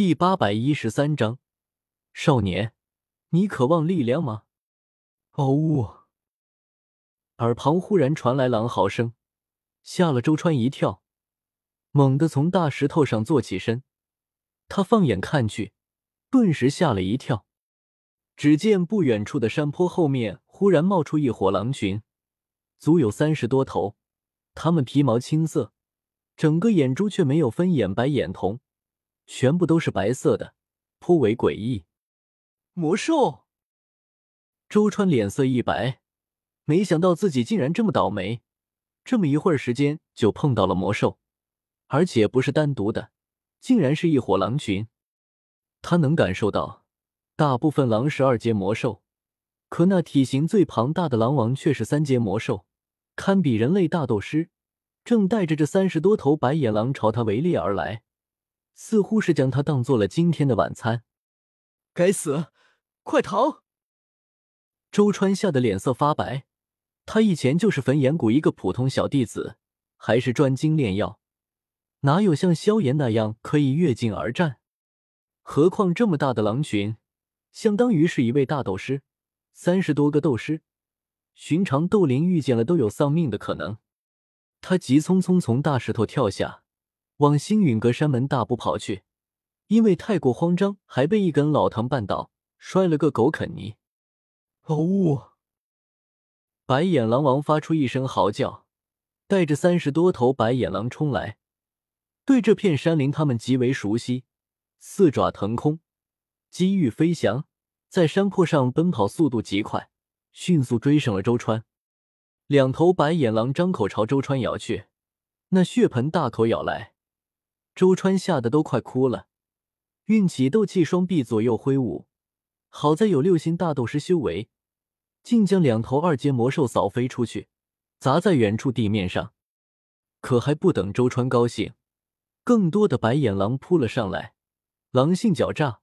第八百一十三章，少年，你渴望力量吗？嗷呜！耳旁忽然传来狼嚎声，吓了周川一跳，猛地从大石头上坐起身。他放眼看去，顿时吓了一跳。只见不远处的山坡后面忽然冒出一伙狼群，足有三十多头。它们皮毛青色，整个眼珠却没有分眼白眼瞳，全部都是白色的，颇为诡异。魔兽！周川脸色一白。没想到自己竟然这么倒霉，这么一会儿时间就碰到了魔兽，而且不是单独的，竟然是一伙狼群。他能感受到，大部分狼是二阶魔兽，可那体型最庞大的狼王却是三阶魔兽，堪比人类大斗师，正带着这三十多头白眼狼朝他围猎而来，似乎是将他当做了今天的晚餐。该死，快逃！周川吓得脸色发白。他以前就是焚炎谷一个普通小弟子，还是专精炼药，哪有像萧炎那样可以越境而战？何况这么大的狼群，相当于是一位大斗师，三十多个斗师，寻常斗灵遇见了都有丧命的可能。他急匆匆从大石头跳下，往星陨阁山门大步跑去，因为太过慌张，还被一根老藤绊倒，摔了个狗啃泥。哦呜！白眼狼王发出一声嚎叫，带着三十多头白眼狼冲来。对这片山林，他们极为熟悉，四爪腾空，机遇飞翔，在山坡上奔跑，速度极快，迅速追上了周川。两头白眼狼张口朝周川咬去，那血盆大口咬来，周川吓得都快哭了，运起斗气双臂左右挥舞，好在有六星大斗师修为。竟将两头二阶魔兽扫飞出去，砸在远处地面上。可还不等周川高兴，更多的白眼狼扑了上来。狼性狡诈，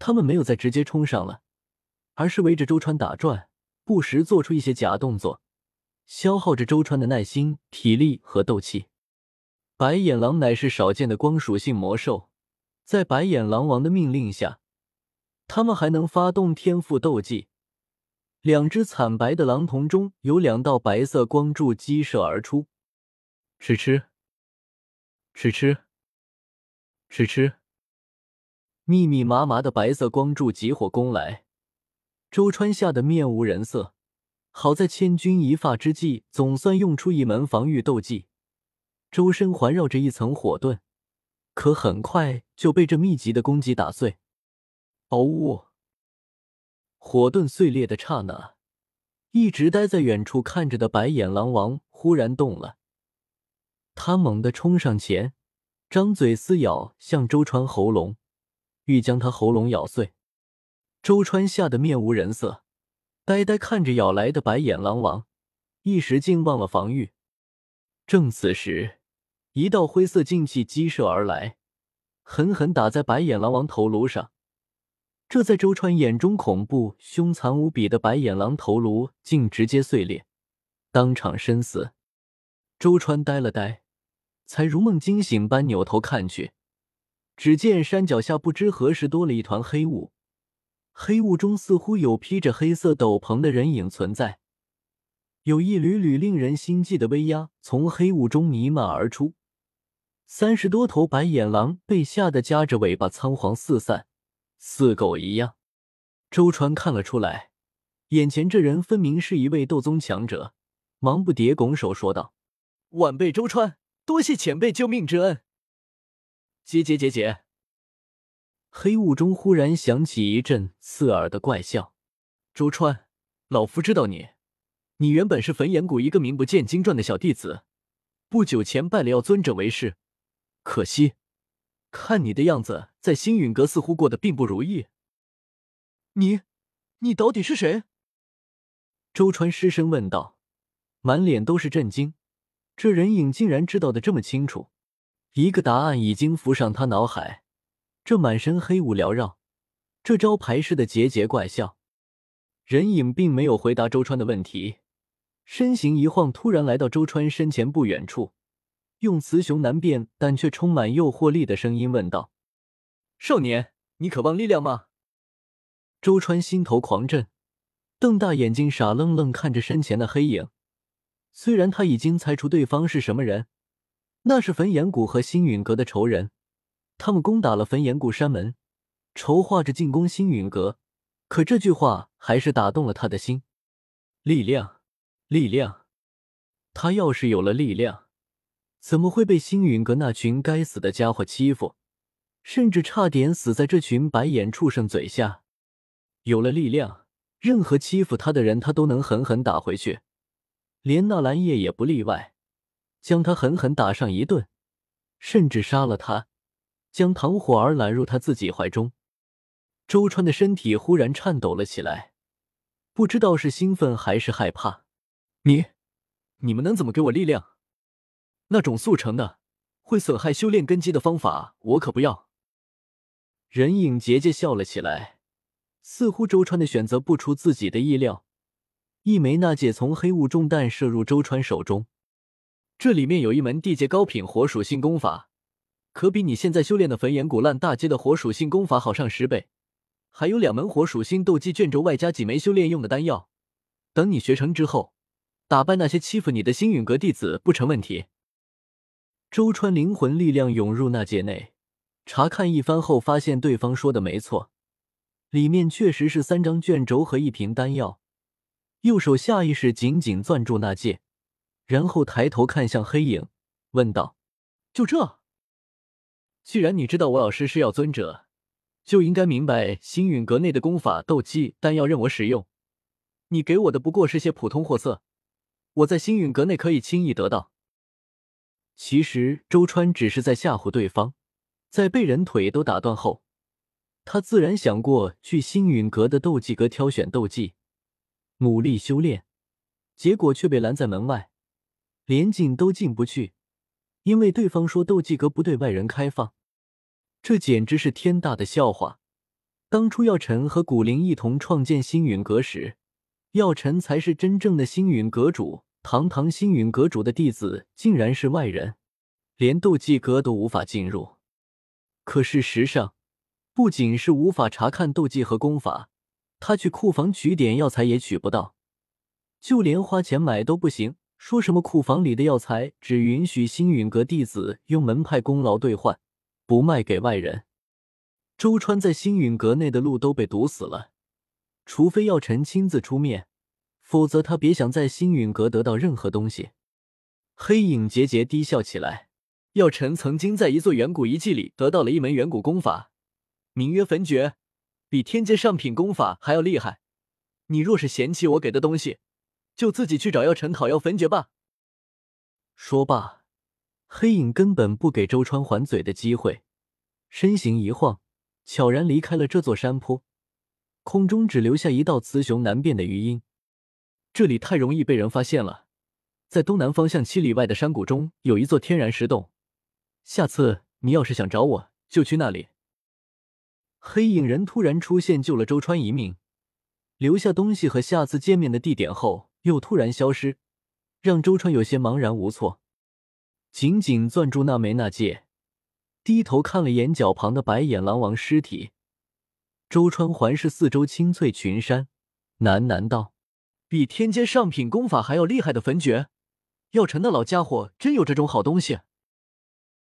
他们没有再直接冲上了，而是围着周川打转，不时做出一些假动作，消耗着周川的耐心、体力和斗气。白眼狼乃是少见的光属性魔兽，在白眼狼王的命令下，他们还能发动天赋斗技。两只惨白的狼瞳中有两道白色光柱激射而出，吃吃，吃吃，吃吃，密密麻麻的白色光柱急火攻来。周川吓得面无人色，好在千钧一发之际，总算用出一门防御斗技，周身环绕着一层火盾，可很快就被这密集的攻击打碎。嗷呜！火盾碎裂的刹那，一直待在远处看着的白眼狼王忽然动了，他猛地冲上前，张嘴撕咬向周川喉咙，欲将他喉咙咬碎。周川吓得面无人色，呆呆看着咬来的白眼狼王，一时竟忘了防御。正此时，一道灰色劲气激射而来，狠狠打在白眼狼王头颅上。这在周川眼中恐怖凶残无比的白眼狼头颅竟直接碎裂，当场身死。周川呆了呆，才如梦惊醒般扭头看去，只见山脚下不知何时多了一团黑雾，黑雾中似乎有披着黑色斗篷的人影存在，有一缕缕令人心悸的威压从黑雾中弥漫而出。三十多头白眼狼被吓得夹着尾巴仓皇四散。似狗一样，周川看了出来，眼前这人分明是一位斗宗强者，忙不迭拱手说道：“晚辈周川，多谢前辈救命之恩。”结结结结，黑雾中忽然响起一阵刺耳的怪笑：“周川，老夫知道你，你原本是焚炎谷一个名不见经传的小弟子，不久前拜了药尊者为师，可惜。”看你的样子，在星陨阁似乎过得并不如意。你，你到底是谁？周川失声问道，满脸都是震惊。这人影竟然知道的这么清楚，一个答案已经浮上他脑海。这满身黑雾缭绕，这招牌式的桀桀怪笑。人影并没有回答周川的问题，身形一晃，突然来到周川身前不远处。用雌雄难辨但却充满诱惑力的声音问道：“少年，你渴望力量吗？周川心头狂震，瞪大眼睛，傻愣愣看着身前的黑影。虽然他已经猜出对方是什么人，那是焚炎谷和星陨阁的仇人，他们攻打了焚炎谷山门，筹划着进攻星陨阁。可这句话还是打动了他的心。力量，力量。他要是有了力量，怎么会被星陨阁那群该死的家伙欺负，甚至差点死在这群白眼畜生嘴下？有了力量，任何欺负他的人，他都能狠狠打回去。连纳兰叶也不例外，将他狠狠打上一顿，甚至杀了他，将唐火儿揽入他自己怀中。周川的身体忽然颤抖了起来，不知道是兴奋还是害怕。你，你们能怎么给我力量？那种速成的、会损害修炼根基的方法，我可不要。人影桀桀笑了起来，似乎周川的选择不出自己的意料。一枚纳戒从黑雾中弹射入周川手中，这里面有一门地阶高品火属性功法，可比你现在修炼的焚炎古烂大阶的火属性功法好上十倍。还有两门火属性斗技卷轴，外加几枚修炼用的丹药。等你学成之后，打败那些欺负你的星陨阁弟子不成问题。周川灵魂力量涌入那界内，查看一番后，发现对方说的没错，里面确实是三张卷轴和一瓶丹药。右手下意识紧紧攥住那戒，然后抬头看向黑影，问道：“就这？既然你知道我老师是药尊者，就应该明白星陨阁内的功法、斗技、丹药任我使用。你给我的不过是些普通货色，我在星陨阁内可以轻易得到。”其实周川只是在吓唬对方，在被人腿都打断后，他自然想过去星陨阁的斗技阁挑选斗技。努力修炼，结果却被拦在门外，连进都进不去，因为对方说斗技阁不对外人开放。这简直是天大的笑话！当初药尘和古灵一同创建星陨阁时，药尘才是真正的星陨阁主，堂堂星陨阁主的弟子竟然是外人，连斗技阁都无法进入。可事实上，不仅是无法查看斗技和功法。他去库房取点药材也取不到，就连花钱买都不行。说什么库房里的药材只允许星陨阁弟子用门派功劳兑换，不卖给外人。周川在星陨阁内的路都被堵死了，除非药尘亲自出面，否则他别想在星陨阁得到任何东西。黑影桀桀低笑起来，药尘曾经在一座远古遗迹里得到了一门远古功法，名曰焚诀。比天阶上品功法还要厉害。你若是嫌弃我给的东西，就自己去找药尘讨要焚诀吧。说罢，黑影根本不给周川还嘴的机会，身形一晃，悄然离开了这座山坡，空中只留下一道雌雄难辨的余音。这里太容易被人发现了，在东南方向七里外的山谷中有一座天然石洞，下次你要是想找我，就去那里。黑影人突然出现，救了周川一命，留下东西和下次见面的地点后，又突然消失，让周川有些茫然无措。紧紧攥住那枚那戒，低头看了眼脚旁的白眼狼王尸体，周川环视四周青翠群山，喃喃道：“比天阶上品功法还要厉害的焚诀，药尘那老家伙真有这种好东西。”